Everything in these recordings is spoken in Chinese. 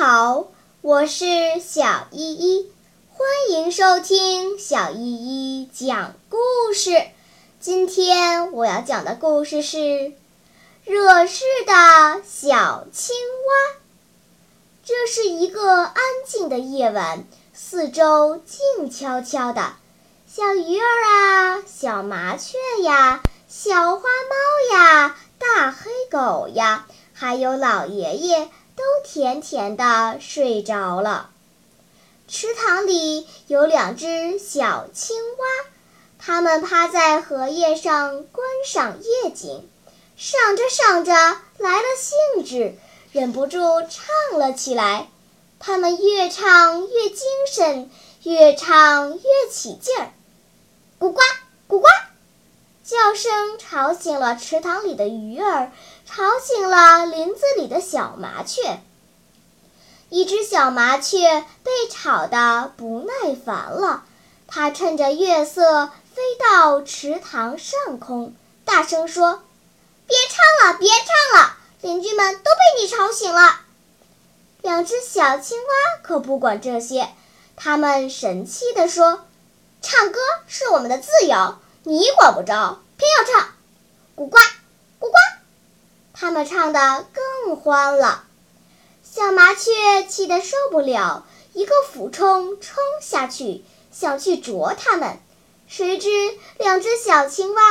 好我是小依依，欢迎收听小依依讲故事。今天我要讲的故事是《惹事的小青蛙》。这是一个安静的夜晚，四周静悄悄的，小鱼儿啊，小麻雀呀，小花猫呀，大黑狗呀，还有老爷爷。都甜甜的睡着了。池塘里有两只小青蛙，它们趴在荷叶上观赏夜景。赏着赏着来了兴致，忍不住唱了起来。它们越唱越精神，越唱越起劲儿。咕呱咕呱，叫声吵醒了池塘里的鱼儿。吵醒了林子里的小麻雀。一只小麻雀被吵得不耐烦了，它趁着月色飞到池塘上空，大声说：“别唱了，别唱了，邻居们都被你吵醒了。”两只小青蛙可不管这些，它们神气地说：“唱歌是我们的自由，你管不着，偏要唱。”咕呱。他们唱得更欢了，小麻雀气得受不了，一个俯冲冲下去，想去啄它们。谁知两只小青蛙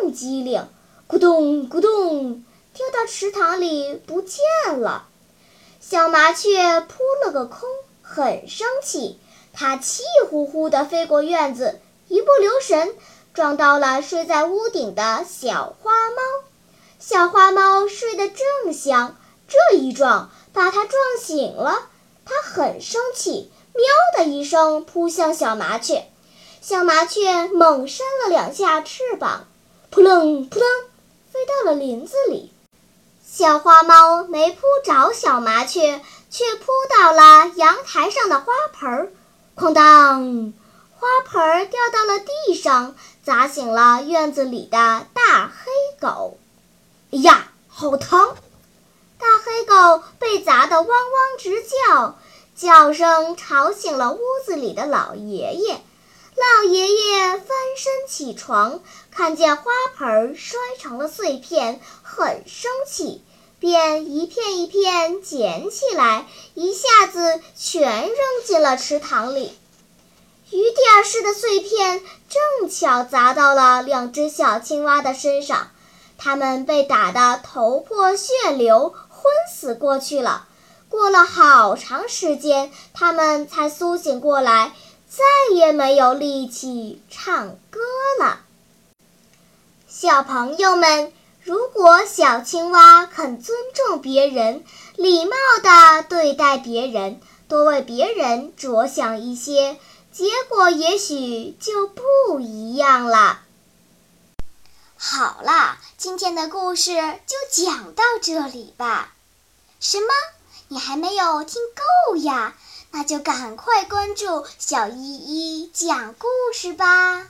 更机灵，咕咚咕咚跳到池塘里不见了。小麻雀扑了个空，很生气，它气呼呼地飞过院子，一不留神撞到了睡在屋顶的小花猫。小花猫睡得正香，这一撞把它撞醒了。它很生气，喵的一声扑向小麻雀。小麻雀猛扇了两下翅膀，扑棱扑棱飞到了林子里。小花猫没扑着小麻雀，却扑倒了阳台上的花盆儿，哐当，花盆儿掉到了地上，砸醒了院子里的大黑狗。哎呀，好疼！大黑狗被砸得汪汪直叫，叫声吵醒了屋子里的老爷爷。老爷爷翻身起床，看见花盆摔成了碎片，很生气，便一片一片捡起来，一下子全扔进了池塘里。雨点似的碎片正巧砸到了两只小青蛙的身上。它们被打得头破血流，昏死过去了。过了好长时间，他们才苏醒过来，再也没有力气唱歌了。小朋友们，如果小青蛙肯尊重别人，礼貌地对待别人，多为别人着想一些，结果也许就不一样了。好了，今天的故事就讲到这里吧。什么？你还没有听够呀？那就赶快关注小依依讲故事吧。